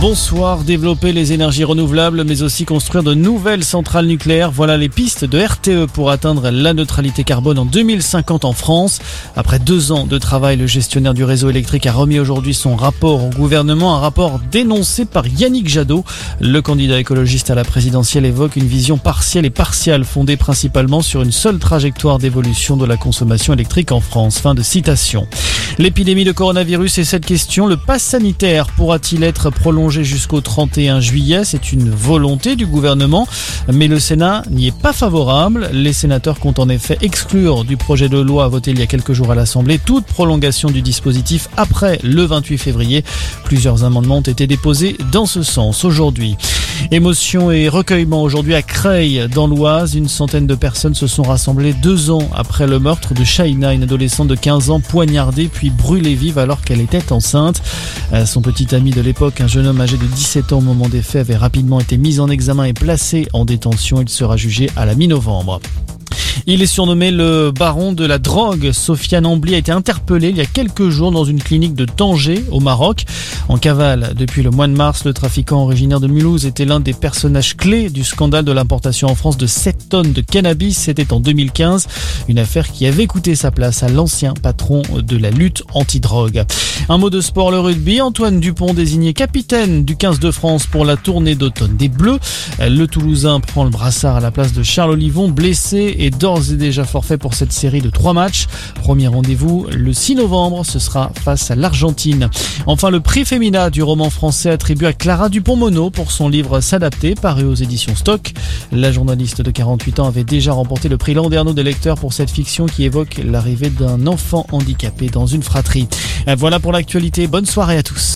Bonsoir, développer les énergies renouvelables mais aussi construire de nouvelles centrales nucléaires. Voilà les pistes de RTE pour atteindre la neutralité carbone en 2050 en France. Après deux ans de travail, le gestionnaire du réseau électrique a remis aujourd'hui son rapport au gouvernement, un rapport dénoncé par Yannick Jadot. Le candidat écologiste à la présidentielle évoque une vision partielle et partiale fondée principalement sur une seule trajectoire d'évolution de la consommation électrique en France. Fin de citation. L'épidémie de coronavirus et cette question, le pass sanitaire pourra-t-il être prolongé jusqu'au 31 juillet? C'est une volonté du gouvernement, mais le Sénat n'y est pas favorable. Les sénateurs comptent en effet exclure du projet de loi voté il y a quelques jours à l'Assemblée toute prolongation du dispositif après le 28 février. Plusieurs amendements ont été déposés dans ce sens aujourd'hui. Émotion et recueillement aujourd'hui à Creil, dans l'Oise. Une centaine de personnes se sont rassemblées deux ans après le meurtre de Shaina, une adolescente de 15 ans poignardée puis brûlée vive alors qu'elle était enceinte. Euh, son petit ami de l'époque, un jeune homme âgé de 17 ans au moment des faits, avait rapidement été mis en examen et placé en détention. Il sera jugé à la mi-novembre. Il est surnommé le baron de la drogue. Sofiane Ambly a été interpellé il y a quelques jours dans une clinique de Tanger au Maroc. En cavale, depuis le mois de mars, le trafiquant originaire de Mulhouse était l'un des personnages clés du scandale de l'importation en France de 7 tonnes de cannabis. C'était en 2015. Une affaire qui avait coûté sa place à l'ancien patron de la lutte anti-drogue. Un mot de sport, le rugby. Antoine Dupont désigné capitaine du 15 de France pour la tournée d'automne des Bleus. Le Toulousain prend le brassard à la place de Charles Olivon, blessé et d'ores et déjà forfait pour cette série de trois matchs. Premier rendez-vous le 6 novembre, ce sera face à l'Argentine. Enfin, le prix féminin du roman français attribué à Clara Dupont-Mono pour son livre S'adapter, paru aux éditions Stock. La journaliste de 48 ans avait déjà remporté le prix Landerneau des lecteurs pour cette fiction qui évoque l'arrivée d'un enfant handicapé dans une fratrie. Voilà pour l'actualité. Bonne soirée à tous.